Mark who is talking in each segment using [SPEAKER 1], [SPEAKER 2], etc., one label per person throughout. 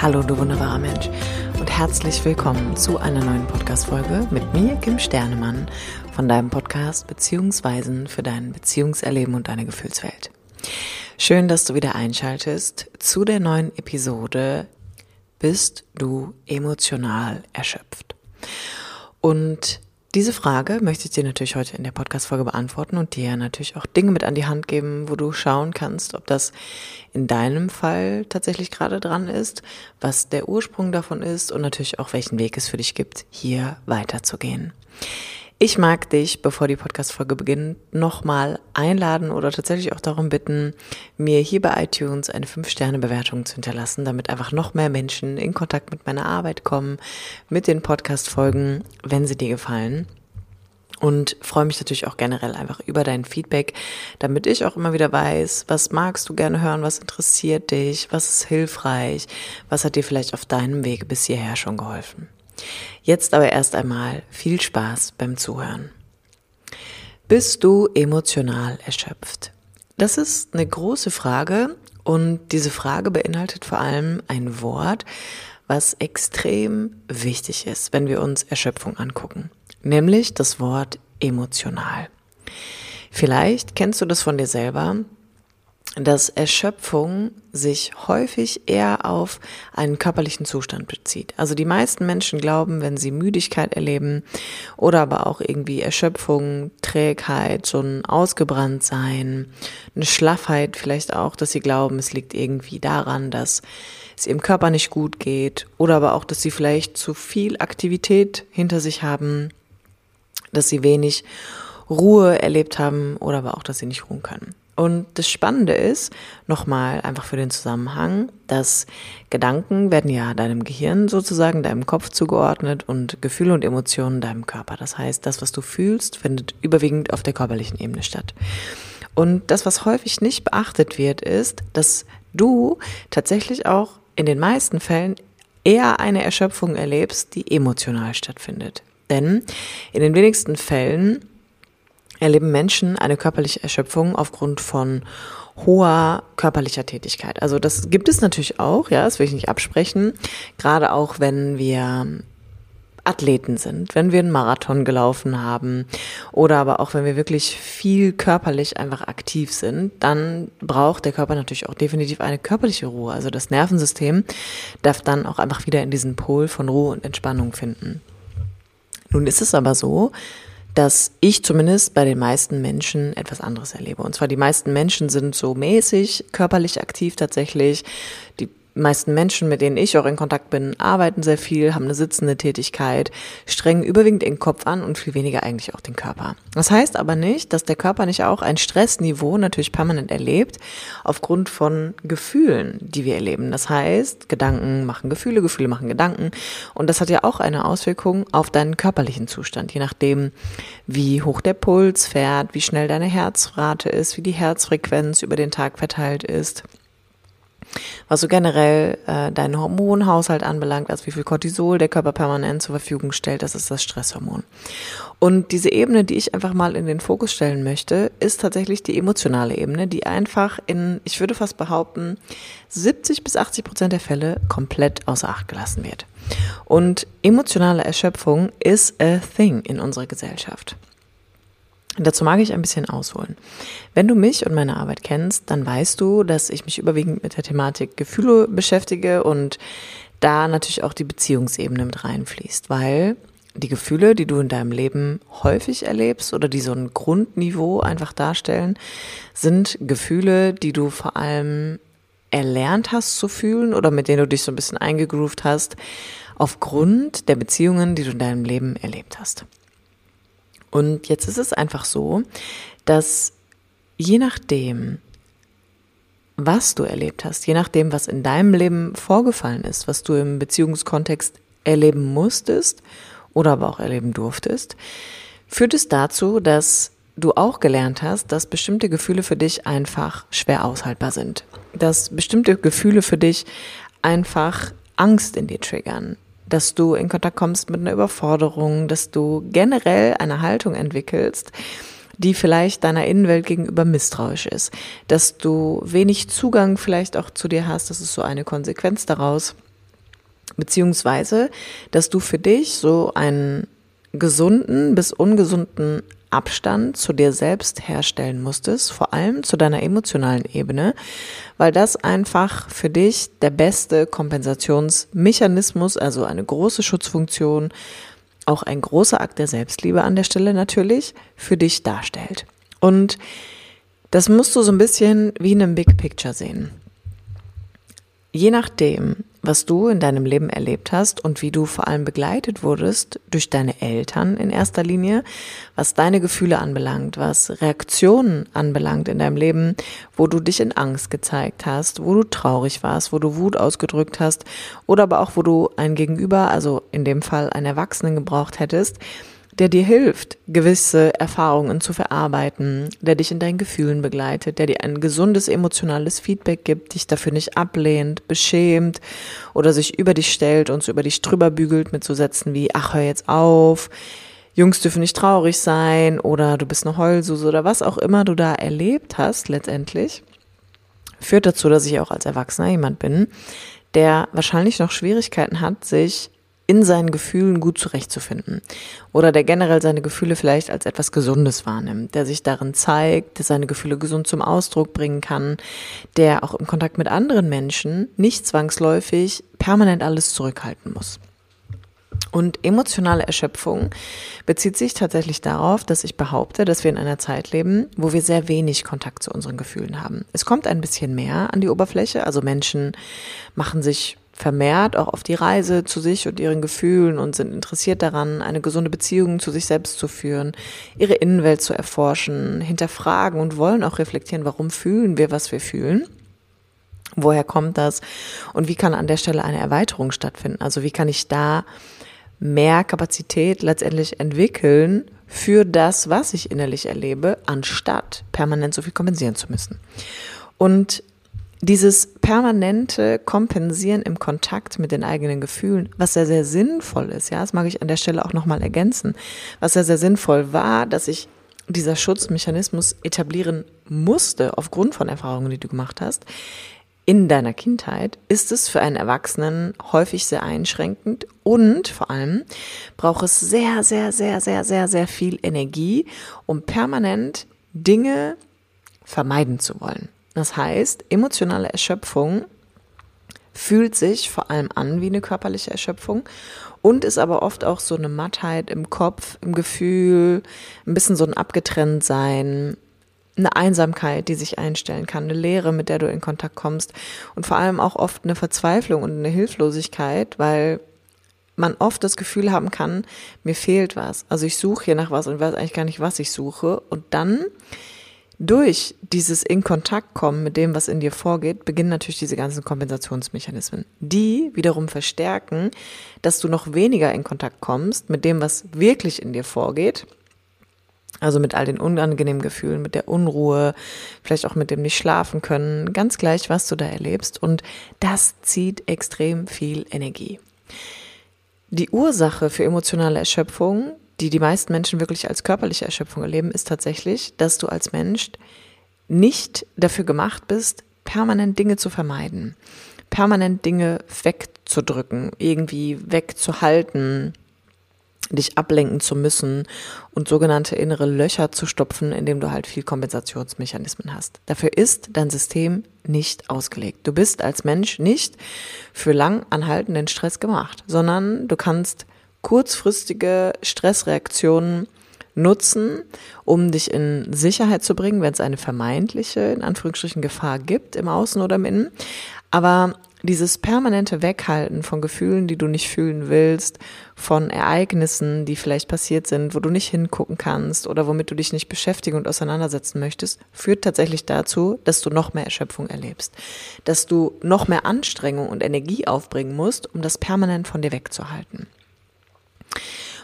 [SPEAKER 1] Hallo, du wunderbarer Mensch und herzlich willkommen zu einer neuen Podcast-Folge mit mir, Kim Sternemann, von deinem Podcast Beziehungsweisen für dein Beziehungserleben und deine Gefühlswelt. Schön, dass du wieder einschaltest zu der neuen Episode Bist du emotional erschöpft? Und diese Frage möchte ich dir natürlich heute in der Podcast-Folge beantworten und dir natürlich auch Dinge mit an die Hand geben, wo du schauen kannst, ob das in deinem Fall tatsächlich gerade dran ist, was der Ursprung davon ist und natürlich auch welchen Weg es für dich gibt, hier weiterzugehen. Ich mag dich, bevor die Podcast-Folge beginnt, nochmal einladen oder tatsächlich auch darum bitten, mir hier bei iTunes eine 5-Sterne-Bewertung zu hinterlassen, damit einfach noch mehr Menschen in Kontakt mit meiner Arbeit kommen, mit den Podcast-Folgen, wenn sie dir gefallen. Und freue mich natürlich auch generell einfach über dein Feedback, damit ich auch immer wieder weiß, was magst du gerne hören, was interessiert dich, was ist hilfreich, was hat dir vielleicht auf deinem Weg bis hierher schon geholfen. Jetzt aber erst einmal viel Spaß beim Zuhören. Bist du emotional erschöpft? Das ist eine große Frage und diese Frage beinhaltet vor allem ein Wort, was extrem wichtig ist, wenn wir uns Erschöpfung angucken, nämlich das Wort emotional. Vielleicht kennst du das von dir selber, dass Erschöpfung sich häufig eher auf einen körperlichen Zustand bezieht. Also die meisten Menschen glauben, wenn sie Müdigkeit erleben oder aber auch irgendwie Erschöpfung, Trägheit, so ein Ausgebranntsein, eine Schlaffheit vielleicht auch, dass sie glauben, es liegt irgendwie daran, dass es ihrem Körper nicht gut geht oder aber auch, dass sie vielleicht zu viel Aktivität hinter sich haben, dass sie wenig Ruhe erlebt haben oder aber auch, dass sie nicht ruhen können. Und das Spannende ist, nochmal einfach für den Zusammenhang, dass Gedanken werden ja deinem Gehirn sozusagen, deinem Kopf zugeordnet und Gefühle und Emotionen deinem Körper. Das heißt, das, was du fühlst, findet überwiegend auf der körperlichen Ebene statt. Und das, was häufig nicht beachtet wird, ist, dass du tatsächlich auch in den meisten Fällen eher eine Erschöpfung erlebst, die emotional stattfindet. Denn in den wenigsten Fällen erleben Menschen eine körperliche Erschöpfung aufgrund von hoher körperlicher Tätigkeit. Also das gibt es natürlich auch, ja, das will ich nicht absprechen. Gerade auch wenn wir Athleten sind, wenn wir einen Marathon gelaufen haben oder aber auch wenn wir wirklich viel körperlich einfach aktiv sind, dann braucht der Körper natürlich auch definitiv eine körperliche Ruhe. Also das Nervensystem darf dann auch einfach wieder in diesen Pol von Ruhe und Entspannung finden. Nun ist es aber so, dass ich zumindest bei den meisten Menschen etwas anderes erlebe. Und zwar die meisten Menschen sind so mäßig körperlich aktiv tatsächlich. Die meisten Menschen, mit denen ich auch in Kontakt bin, arbeiten sehr viel, haben eine sitzende Tätigkeit, strengen überwiegend den Kopf an und viel weniger eigentlich auch den Körper. Das heißt aber nicht, dass der Körper nicht auch ein Stressniveau natürlich permanent erlebt, aufgrund von Gefühlen, die wir erleben. Das heißt, Gedanken machen Gefühle, Gefühle machen Gedanken. Und das hat ja auch eine Auswirkung auf deinen körperlichen Zustand, je nachdem, wie hoch der Puls fährt, wie schnell deine Herzrate ist, wie die Herzfrequenz über den Tag verteilt ist was so generell äh, deinen Hormonhaushalt anbelangt, also wie viel Cortisol der Körper permanent zur Verfügung stellt, das ist das Stresshormon. Und diese Ebene, die ich einfach mal in den Fokus stellen möchte, ist tatsächlich die emotionale Ebene, die einfach in, ich würde fast behaupten, 70 bis 80 Prozent der Fälle komplett außer Acht gelassen wird. Und emotionale Erschöpfung ist a thing in unserer Gesellschaft. Dazu mag ich ein bisschen ausholen. Wenn du mich und meine Arbeit kennst, dann weißt du, dass ich mich überwiegend mit der Thematik Gefühle beschäftige und da natürlich auch die Beziehungsebene mit reinfließt, weil die Gefühle, die du in deinem Leben häufig erlebst oder die so ein Grundniveau einfach darstellen, sind Gefühle, die du vor allem erlernt hast zu fühlen oder mit denen du dich so ein bisschen eingegroovt hast, aufgrund der Beziehungen, die du in deinem Leben erlebt hast. Und jetzt ist es einfach so, dass je nachdem, was du erlebt hast, je nachdem, was in deinem Leben vorgefallen ist, was du im Beziehungskontext erleben musstest oder aber auch erleben durftest, führt es dazu, dass du auch gelernt hast, dass bestimmte Gefühle für dich einfach schwer aushaltbar sind. Dass bestimmte Gefühle für dich einfach Angst in dir triggern, dass du in Kontakt kommst mit einer Überforderung, dass du generell eine Haltung entwickelst, die vielleicht deiner Innenwelt gegenüber misstrauisch ist, dass du wenig Zugang vielleicht auch zu dir hast, das ist so eine Konsequenz daraus. Beziehungsweise, dass du für dich so einen gesunden bis ungesunden Abstand zu dir selbst herstellen musstest, vor allem zu deiner emotionalen Ebene, weil das einfach für dich der beste Kompensationsmechanismus, also eine große Schutzfunktion, auch ein großer Akt der Selbstliebe an der Stelle natürlich, für dich darstellt. Und das musst du so ein bisschen wie in einem Big Picture sehen. Je nachdem, was du in deinem Leben erlebt hast und wie du vor allem begleitet wurdest durch deine Eltern in erster Linie, was deine Gefühle anbelangt, was Reaktionen anbelangt in deinem Leben, wo du dich in Angst gezeigt hast, wo du traurig warst, wo du Wut ausgedrückt hast oder aber auch wo du ein Gegenüber, also in dem Fall einen Erwachsenen gebraucht hättest, der dir hilft, gewisse Erfahrungen zu verarbeiten, der dich in deinen Gefühlen begleitet, der dir ein gesundes emotionales Feedback gibt, dich dafür nicht ablehnt, beschämt oder sich über dich stellt und so über dich drüber bügelt mit so Sätzen wie, ach, hör jetzt auf, Jungs dürfen nicht traurig sein oder du bist eine Heulsuse oder was auch immer du da erlebt hast letztendlich, führt dazu, dass ich auch als Erwachsener jemand bin, der wahrscheinlich noch Schwierigkeiten hat, sich in seinen Gefühlen gut zurechtzufinden. Oder der generell seine Gefühle vielleicht als etwas Gesundes wahrnimmt, der sich darin zeigt, der seine Gefühle gesund zum Ausdruck bringen kann, der auch im Kontakt mit anderen Menschen nicht zwangsläufig permanent alles zurückhalten muss. Und emotionale Erschöpfung bezieht sich tatsächlich darauf, dass ich behaupte, dass wir in einer Zeit leben, wo wir sehr wenig Kontakt zu unseren Gefühlen haben. Es kommt ein bisschen mehr an die Oberfläche, also Menschen machen sich vermehrt auch auf die Reise zu sich und ihren Gefühlen und sind interessiert daran, eine gesunde Beziehung zu sich selbst zu führen, ihre Innenwelt zu erforschen, hinterfragen und wollen auch reflektieren, warum fühlen wir, was wir fühlen. Woher kommt das? Und wie kann an der Stelle eine Erweiterung stattfinden? Also wie kann ich da mehr Kapazität letztendlich entwickeln für das, was ich innerlich erlebe, anstatt permanent so viel kompensieren zu müssen? Und dieses permanente Kompensieren im Kontakt mit den eigenen Gefühlen, was sehr, sehr sinnvoll ist, ja, das mag ich an der Stelle auch nochmal ergänzen, was sehr, sehr sinnvoll war, dass ich dieser Schutzmechanismus etablieren musste aufgrund von Erfahrungen, die du gemacht hast, in deiner Kindheit, ist es für einen Erwachsenen häufig sehr einschränkend und vor allem braucht es sehr, sehr, sehr, sehr, sehr, sehr viel Energie, um permanent Dinge vermeiden zu wollen. Das heißt, emotionale Erschöpfung fühlt sich vor allem an wie eine körperliche Erschöpfung und ist aber oft auch so eine Mattheit im Kopf, im Gefühl, ein bisschen so ein Abgetrenntsein, eine Einsamkeit, die sich einstellen kann, eine Leere, mit der du in Kontakt kommst und vor allem auch oft eine Verzweiflung und eine Hilflosigkeit, weil man oft das Gefühl haben kann, mir fehlt was. Also ich suche hier nach was und weiß eigentlich gar nicht, was ich suche und dann durch dieses in Kontakt kommen mit dem, was in dir vorgeht, beginnen natürlich diese ganzen Kompensationsmechanismen, die wiederum verstärken, dass du noch weniger in Kontakt kommst mit dem, was wirklich in dir vorgeht. Also mit all den unangenehmen Gefühlen, mit der Unruhe, vielleicht auch mit dem nicht schlafen können, ganz gleich, was du da erlebst. Und das zieht extrem viel Energie. Die Ursache für emotionale Erschöpfung die die meisten Menschen wirklich als körperliche Erschöpfung erleben, ist tatsächlich, dass du als Mensch nicht dafür gemacht bist, permanent Dinge zu vermeiden, permanent Dinge wegzudrücken, irgendwie wegzuhalten, dich ablenken zu müssen und sogenannte innere Löcher zu stopfen, indem du halt viel Kompensationsmechanismen hast. Dafür ist dein System nicht ausgelegt. Du bist als Mensch nicht für lang anhaltenden Stress gemacht, sondern du kannst kurzfristige Stressreaktionen nutzen, um dich in Sicherheit zu bringen, wenn es eine vermeintliche, in Anführungsstrichen, Gefahr gibt im Außen oder im Innen. Aber dieses permanente Weghalten von Gefühlen, die du nicht fühlen willst, von Ereignissen, die vielleicht passiert sind, wo du nicht hingucken kannst oder womit du dich nicht beschäftigen und auseinandersetzen möchtest, führt tatsächlich dazu, dass du noch mehr Erschöpfung erlebst, dass du noch mehr Anstrengung und Energie aufbringen musst, um das permanent von dir wegzuhalten.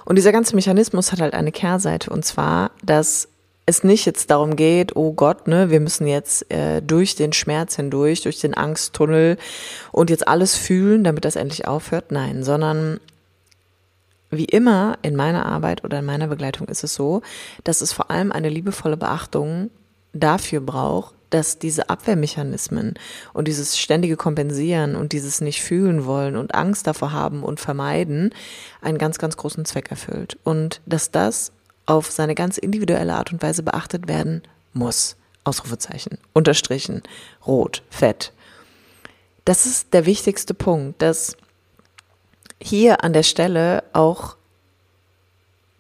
[SPEAKER 1] Und dieser ganze Mechanismus hat halt eine Kehrseite und zwar, dass es nicht jetzt darum geht, oh Gott, ne, wir müssen jetzt äh, durch den Schmerz hindurch, durch den Angsttunnel und jetzt alles fühlen, damit das endlich aufhört. Nein, sondern wie immer in meiner Arbeit oder in meiner Begleitung ist es so, dass es vor allem eine liebevolle Beachtung dafür braucht, dass diese Abwehrmechanismen und dieses ständige Kompensieren und dieses nicht fühlen wollen und Angst davor haben und vermeiden einen ganz, ganz großen Zweck erfüllt. Und dass das auf seine ganz individuelle Art und Weise beachtet werden muss. Ausrufezeichen, unterstrichen, rot, fett. Das ist der wichtigste Punkt, dass hier an der Stelle auch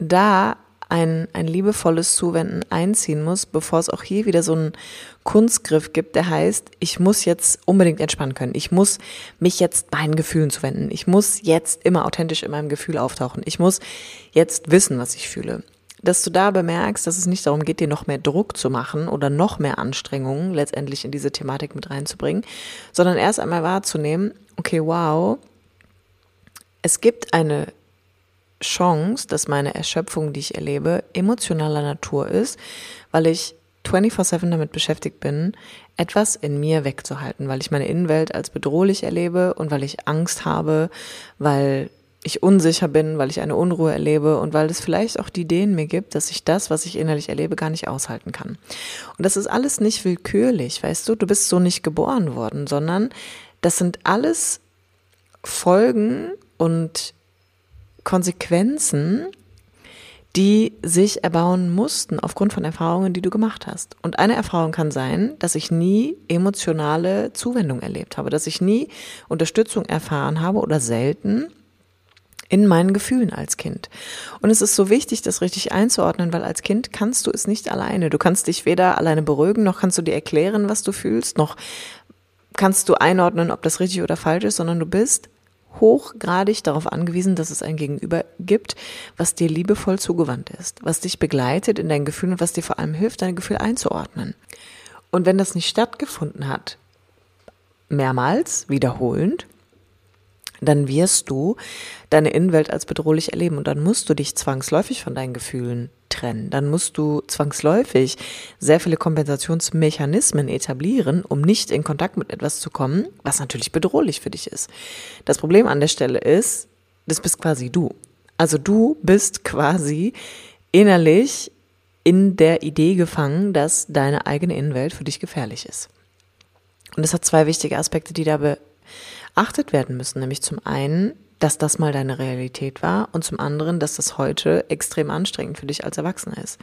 [SPEAKER 1] da ein, ein liebevolles Zuwenden einziehen muss, bevor es auch hier wieder so einen Kunstgriff gibt, der heißt, ich muss jetzt unbedingt entspannen können. Ich muss mich jetzt meinen Gefühlen zuwenden. Ich muss jetzt immer authentisch in meinem Gefühl auftauchen. Ich muss jetzt wissen, was ich fühle. Dass du da bemerkst, dass es nicht darum geht, dir noch mehr Druck zu machen oder noch mehr Anstrengungen letztendlich in diese Thematik mit reinzubringen, sondern erst einmal wahrzunehmen, okay, wow, es gibt eine Chance, dass meine Erschöpfung, die ich erlebe, emotionaler Natur ist, weil ich 24/7 damit beschäftigt bin, etwas in mir wegzuhalten, weil ich meine Innenwelt als bedrohlich erlebe und weil ich Angst habe, weil ich unsicher bin, weil ich eine Unruhe erlebe und weil es vielleicht auch die Ideen mir gibt, dass ich das, was ich innerlich erlebe, gar nicht aushalten kann. Und das ist alles nicht willkürlich, weißt du, du bist so nicht geboren worden, sondern das sind alles Folgen und Konsequenzen, die sich erbauen mussten aufgrund von Erfahrungen, die du gemacht hast. Und eine Erfahrung kann sein, dass ich nie emotionale Zuwendung erlebt habe, dass ich nie Unterstützung erfahren habe oder selten in meinen Gefühlen als Kind. Und es ist so wichtig, das richtig einzuordnen, weil als Kind kannst du es nicht alleine. Du kannst dich weder alleine beruhigen, noch kannst du dir erklären, was du fühlst, noch kannst du einordnen, ob das richtig oder falsch ist, sondern du bist hochgradig darauf angewiesen, dass es ein Gegenüber gibt, was dir liebevoll zugewandt ist, was dich begleitet in deinen Gefühlen und was dir vor allem hilft, deine Gefühle einzuordnen. Und wenn das nicht stattgefunden hat, mehrmals, wiederholend, dann wirst du deine Innenwelt als bedrohlich erleben und dann musst du dich zwangsläufig von deinen Gefühlen trennen. Dann musst du zwangsläufig sehr viele Kompensationsmechanismen etablieren, um nicht in Kontakt mit etwas zu kommen, was natürlich bedrohlich für dich ist. Das Problem an der Stelle ist, das bist quasi du. Also du bist quasi innerlich in der Idee gefangen, dass deine eigene Innenwelt für dich gefährlich ist. Und es hat zwei wichtige Aspekte, die da beachtet werden müssen. Nämlich zum einen dass das mal deine Realität war und zum anderen, dass das heute extrem anstrengend für dich als Erwachsener ist.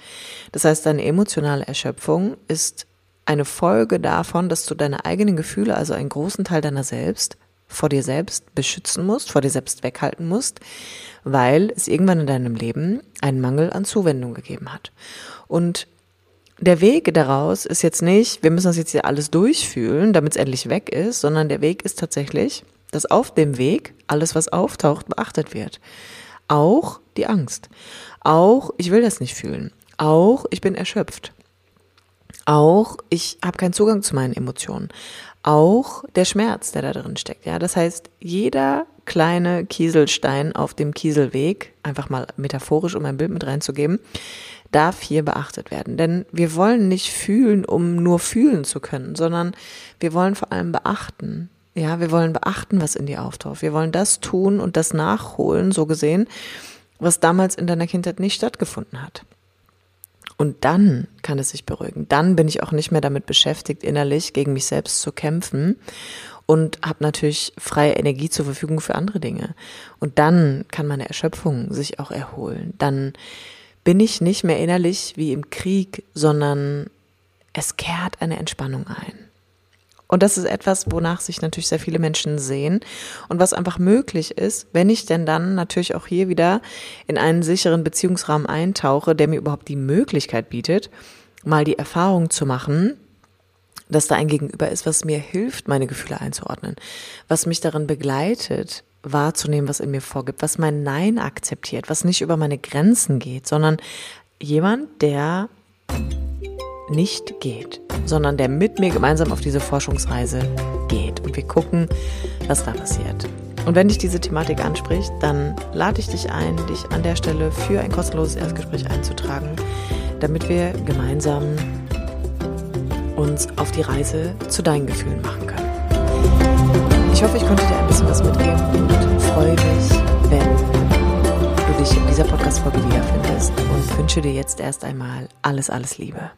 [SPEAKER 1] Das heißt, deine emotionale Erschöpfung ist eine Folge davon, dass du deine eigenen Gefühle, also einen großen Teil deiner selbst, vor dir selbst beschützen musst, vor dir selbst weghalten musst, weil es irgendwann in deinem Leben einen Mangel an Zuwendung gegeben hat. Und der Weg daraus ist jetzt nicht, wir müssen das jetzt hier alles durchfühlen, damit es endlich weg ist, sondern der Weg ist tatsächlich, dass auf dem Weg alles, was auftaucht, beachtet wird. Auch die Angst. Auch, ich will das nicht fühlen. Auch, ich bin erschöpft. Auch, ich habe keinen Zugang zu meinen Emotionen. Auch der Schmerz, der da drin steckt. Ja, das heißt, jeder kleine Kieselstein auf dem Kieselweg, einfach mal metaphorisch, um ein Bild mit reinzugeben, darf hier beachtet werden. Denn wir wollen nicht fühlen, um nur fühlen zu können, sondern wir wollen vor allem beachten, ja, wir wollen beachten, was in dir auftaucht. Wir wollen das tun und das nachholen, so gesehen, was damals in deiner Kindheit nicht stattgefunden hat. Und dann kann es sich beruhigen. Dann bin ich auch nicht mehr damit beschäftigt, innerlich gegen mich selbst zu kämpfen und habe natürlich freie Energie zur Verfügung für andere Dinge. Und dann kann meine Erschöpfung sich auch erholen. Dann bin ich nicht mehr innerlich wie im Krieg, sondern es kehrt eine Entspannung ein. Und das ist etwas, wonach sich natürlich sehr viele Menschen sehen und was einfach möglich ist, wenn ich denn dann natürlich auch hier wieder in einen sicheren Beziehungsrahmen eintauche, der mir überhaupt die Möglichkeit bietet, mal die Erfahrung zu machen, dass da ein Gegenüber ist, was mir hilft, meine Gefühle einzuordnen, was mich darin begleitet, wahrzunehmen, was in mir vorgibt, was mein Nein akzeptiert, was nicht über meine Grenzen geht, sondern jemand, der nicht geht, sondern der mit mir gemeinsam auf diese Forschungsreise geht. Und wir gucken, was da passiert. Und wenn dich diese Thematik anspricht, dann lade ich dich ein, dich an der Stelle für ein kostenloses Erstgespräch einzutragen, damit wir gemeinsam uns auf die Reise zu deinen Gefühlen machen können. Ich hoffe, ich konnte dir ein bisschen was mitgeben und freue mich, wenn du dich in dieser Podcast-Folge wiederfindest und wünsche dir jetzt erst einmal alles, alles Liebe.